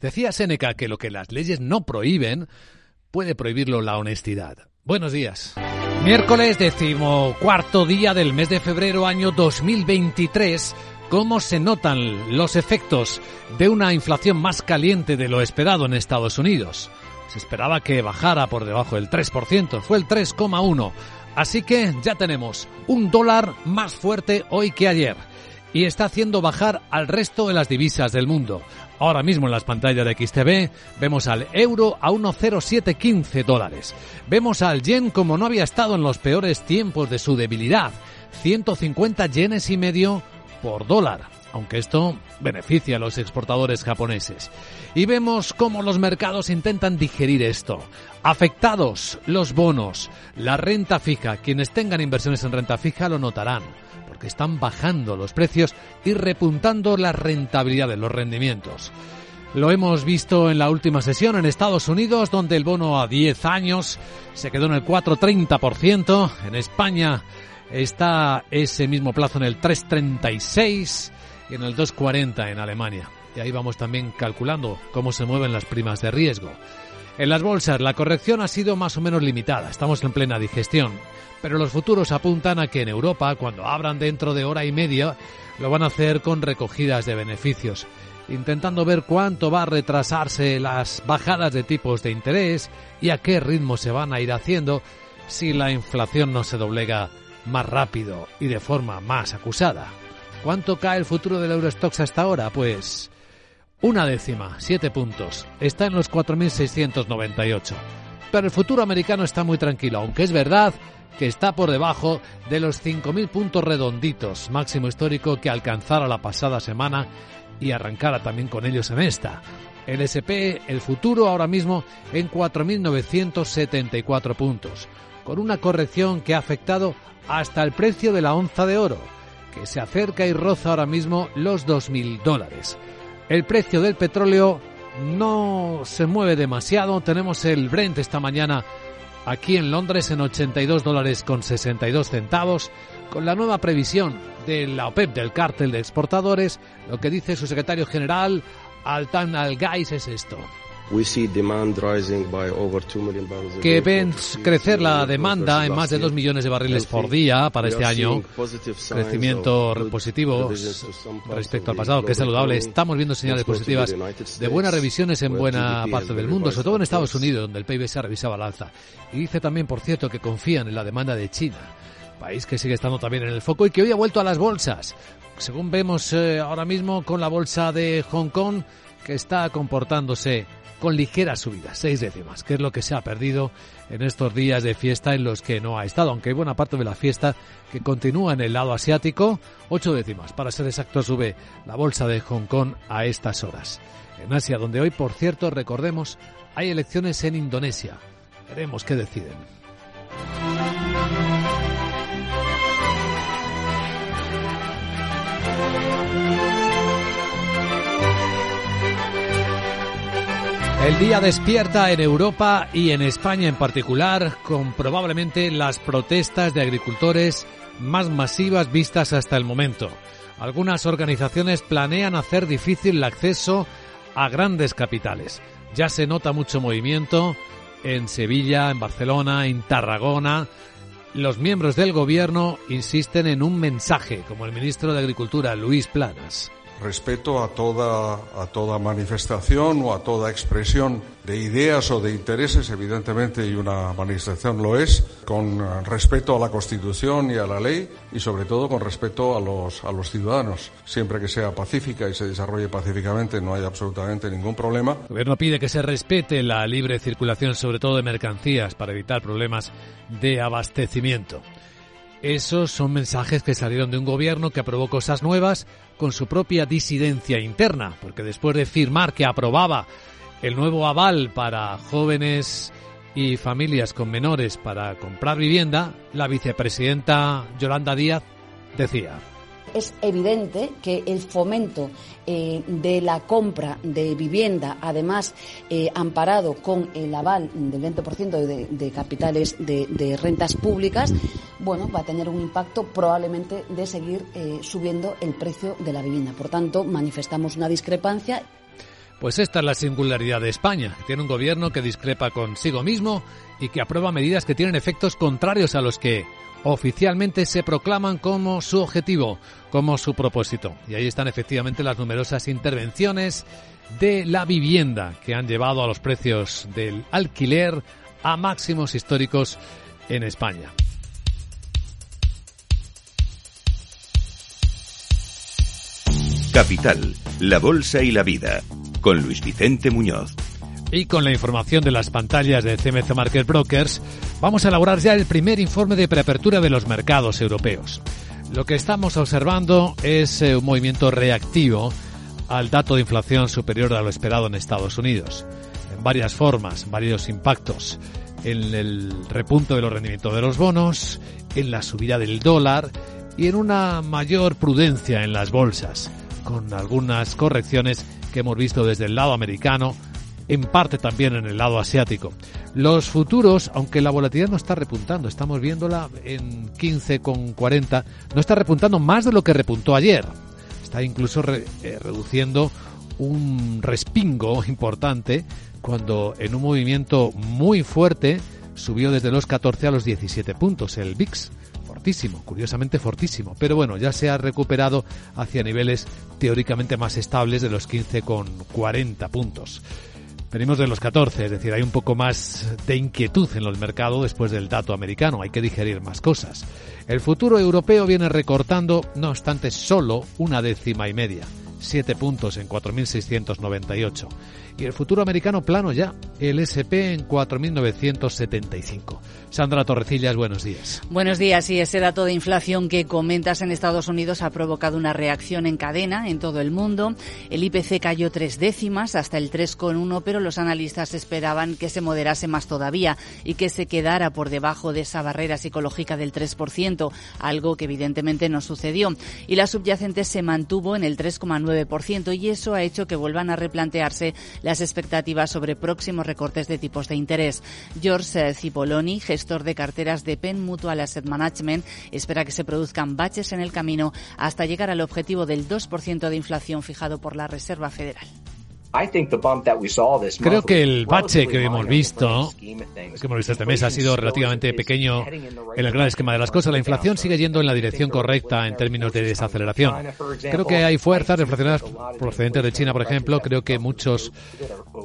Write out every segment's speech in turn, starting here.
Decía Séneca que lo que las leyes no prohíben puede prohibirlo la honestidad. Buenos días. Miércoles decimocuarto día del mes de febrero año 2023. ¿Cómo se notan los efectos de una inflación más caliente de lo esperado en Estados Unidos? Se esperaba que bajara por debajo del 3%, fue el 3,1%. Así que ya tenemos un dólar más fuerte hoy que ayer y está haciendo bajar al resto de las divisas del mundo. Ahora mismo en las pantallas de XTV vemos al euro a 1,0715 dólares. Vemos al yen como no había estado en los peores tiempos de su debilidad, 150 yenes y medio por dólar aunque esto beneficia a los exportadores japoneses. Y vemos cómo los mercados intentan digerir esto. Afectados los bonos, la renta fija. Quienes tengan inversiones en renta fija lo notarán que están bajando los precios y repuntando las rentabilidades, los rendimientos. Lo hemos visto en la última sesión en Estados Unidos, donde el bono a 10 años se quedó en el 4,30%. En España está ese mismo plazo en el 3,36% y en el 2,40% en Alemania. Y ahí vamos también calculando cómo se mueven las primas de riesgo. En las bolsas la corrección ha sido más o menos limitada, estamos en plena digestión pero los futuros apuntan a que en Europa, cuando abran dentro de hora y media, lo van a hacer con recogidas de beneficios, intentando ver cuánto va a retrasarse las bajadas de tipos de interés y a qué ritmo se van a ir haciendo si la inflación no se doblega más rápido y de forma más acusada. ¿Cuánto cae el futuro del Eurostox hasta ahora? Pues una décima, siete puntos. Está en los 4.698. Pero el futuro americano está muy tranquilo, aunque es verdad que está por debajo de los 5.000 puntos redonditos, máximo histórico que alcanzara la pasada semana y arrancara también con ellos en esta. El SP, el futuro ahora mismo en 4.974 puntos, con una corrección que ha afectado hasta el precio de la onza de oro, que se acerca y roza ahora mismo los 2.000 dólares. El precio del petróleo no se mueve demasiado. Tenemos el Brent esta mañana aquí en Londres en 82 dólares con 62 centavos. Con la nueva previsión de la OPEP, del cártel de exportadores, lo que dice su secretario general, Altan Al-Gais, es esto que ven crecer la demanda en más de 2 millones de barriles por día para este año, crecimiento positivo respecto al pasado, que es saludable. Estamos viendo señales positivas de buenas revisiones en buena parte del mundo, sobre todo en Estados Unidos, donde el PIB se revisaba al alza. Y dice también, por cierto, que confían en la demanda de China país que sigue estando también en el foco y que hoy ha vuelto a las bolsas. Según vemos eh, ahora mismo con la bolsa de Hong Kong, que está comportándose con ligeras subidas, seis décimas, que es lo que se ha perdido en estos días de fiesta en los que no ha estado, aunque hay buena parte de la fiesta que continúa en el lado asiático, ocho décimas, para ser exacto, sube la bolsa de Hong Kong a estas horas. En Asia, donde hoy, por cierto, recordemos, hay elecciones en Indonesia. Veremos qué deciden. El día despierta en Europa y en España en particular con probablemente las protestas de agricultores más masivas vistas hasta el momento. Algunas organizaciones planean hacer difícil el acceso a grandes capitales. Ya se nota mucho movimiento en Sevilla, en Barcelona, en Tarragona. Los miembros del gobierno insisten en un mensaje, como el ministro de Agricultura, Luis Planas respeto a toda, a toda manifestación o a toda expresión de ideas o de intereses, evidentemente, y una manifestación lo es, con respeto a la Constitución y a la ley y sobre todo con respeto a los, a los ciudadanos. Siempre que sea pacífica y se desarrolle pacíficamente no hay absolutamente ningún problema. El Gobierno pide que se respete la libre circulación, sobre todo de mercancías, para evitar problemas de abastecimiento. Esos son mensajes que salieron de un gobierno que aprobó cosas nuevas con su propia disidencia interna, porque después de firmar que aprobaba el nuevo aval para jóvenes y familias con menores para comprar vivienda, la vicepresidenta Yolanda Díaz decía es evidente que el fomento eh, de la compra de vivienda, además eh, amparado con el aval del 20% de, de, capitales de, rentas públicas, bueno, va a tener un impacto probablemente de seguir eh, subiendo el precio de la vivienda. Por tanto, manifestamos una discrepancia. Pues esta es la singularidad de España. Tiene un gobierno que discrepa consigo mismo y que aprueba medidas que tienen efectos contrarios a los que oficialmente se proclaman como su objetivo, como su propósito. Y ahí están efectivamente las numerosas intervenciones de la vivienda que han llevado a los precios del alquiler a máximos históricos en España. Capital, la Bolsa y la Vida, con Luis Vicente Muñoz. Y con la información de las pantallas de CMC Market Brokers, vamos a elaborar ya el primer informe de preapertura de los mercados europeos. Lo que estamos observando es eh, un movimiento reactivo al dato de inflación superior a lo esperado en Estados Unidos, en varias formas, varios impactos, en el repunto de los rendimientos de los bonos, en la subida del dólar y en una mayor prudencia en las bolsas, con algunas correcciones que hemos visto desde el lado americano, en parte también en el lado asiático. Los futuros, aunque la volatilidad no está repuntando, estamos viéndola en 15,40, no está repuntando más de lo que repuntó ayer. Está incluso eh, reduciendo un respingo importante cuando en un movimiento muy fuerte subió desde los 14 a los 17 puntos el VIX. Fortísimo, curiosamente fortísimo. Pero bueno, ya se ha recuperado hacia niveles teóricamente más estables de los 15,40 puntos. Venimos de los 14, es decir, hay un poco más de inquietud en los mercados después del dato americano, hay que digerir más cosas. El futuro europeo viene recortando, no obstante, solo una décima y media, 7 puntos en 4.698. Y el futuro americano plano ya, el SP en 4.975. Sandra Torrecillas, buenos días. Buenos días. Y ese dato de inflación que comentas en Estados Unidos ha provocado una reacción en cadena en todo el mundo. El IPC cayó tres décimas hasta el 3,1, pero los analistas esperaban que se moderase más todavía y que se quedara por debajo de esa barrera psicológica del 3%, algo que evidentemente no sucedió. Y la subyacente se mantuvo en el 3,9% y eso ha hecho que vuelvan a replantearse las expectativas sobre próximos recortes de tipos de interés. George Cipoloni, gestor de carteras de Penn Mutual Asset Management, espera que se produzcan baches en el camino hasta llegar al objetivo del 2% de inflación fijado por la Reserva Federal. Creo que el bache que hemos visto, que hemos visto este mes, ha sido relativamente pequeño en el gran esquema de las cosas. La inflación sigue yendo en la dirección correcta en términos de desaceleración. Creo que hay fuerzas inflacionarias procedentes de China, por ejemplo. Creo que muchos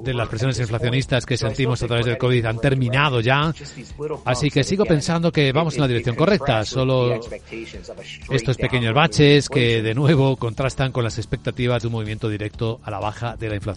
de las presiones inflacionistas que sentimos a través del COVID han terminado ya. Así que sigo pensando que vamos en la dirección correcta. Solo estos pequeños baches que de nuevo contrastan con las expectativas de un movimiento directo a la baja de la inflación.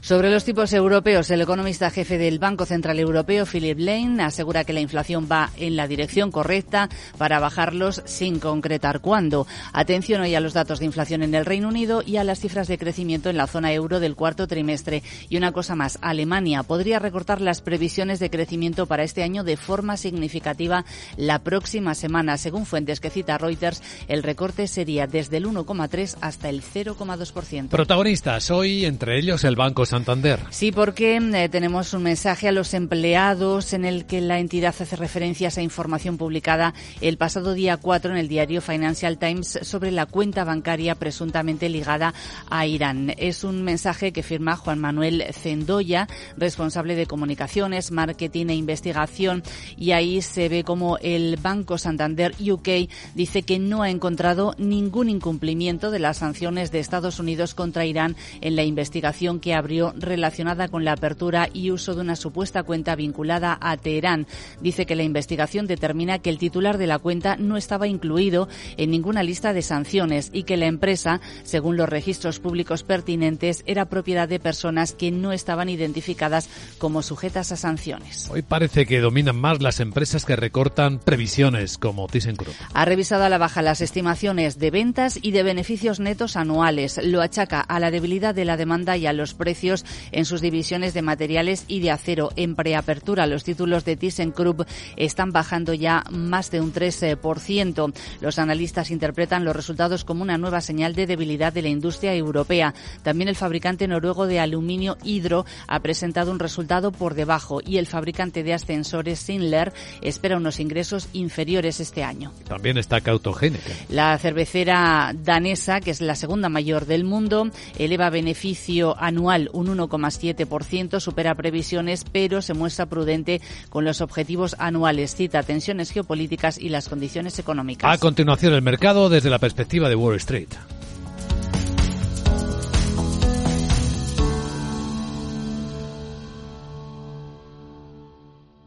Sobre los tipos europeos, el economista jefe del Banco Central Europeo, Philip Lane, asegura que la inflación va en la dirección correcta para bajarlos sin concretar cuándo. Atención hoy a los datos de inflación en el Reino Unido y a las cifras de crecimiento en la zona euro del cuarto trimestre. Y una cosa más, Alemania podría recortar las previsiones de crecimiento para este año de forma significativa la próxima semana. Según fuentes que cita Reuters, el recorte sería desde el 1,3 hasta el 0,2%. Protagonistas hoy, entre ellos el Banco Santander. Sí, porque eh, tenemos un mensaje a los empleados en el que la entidad hace referencia a esa información publicada el pasado día 4 en el diario Financial Times sobre la cuenta bancaria presuntamente ligada a Irán. Es un mensaje que firma Juan Manuel Zendoya, responsable de comunicaciones, marketing e investigación, y ahí se ve como el Banco Santander UK dice que no ha encontrado ningún incumplimiento de las sanciones de Estados Unidos contra Irán en la investigación que abrió relacionada con la apertura y uso de una supuesta cuenta vinculada a Teherán. Dice que la investigación determina que el titular de la cuenta no estaba incluido en ninguna lista de sanciones y que la empresa, según los registros públicos pertinentes, era propiedad de personas que no estaban identificadas como sujetas a sanciones. Hoy parece que dominan más las empresas que recortan previsiones como ThyssenKrupp. Ha revisado a la baja las estimaciones de ventas y de beneficios netos anuales. Lo achaca a la debilidad de la demanda y a los precios en sus divisiones de materiales y de acero. En preapertura, los títulos de ThyssenKrupp están bajando ya más de un 13%. Los analistas interpretan los resultados como una nueva señal de debilidad de la industria europea. También el fabricante noruego de aluminio Hydro ha presentado un resultado por debajo y el fabricante de ascensores Sinler espera unos ingresos inferiores este año. También está cautogénica. La cervecera danesa, que es la segunda mayor del mundo, eleva beneficio anual un 1,7%, supera previsiones, pero se muestra prudente con los objetivos anuales. Cita tensiones geopolíticas y las condiciones económicas. A continuación, el mercado desde la perspectiva de Wall Street.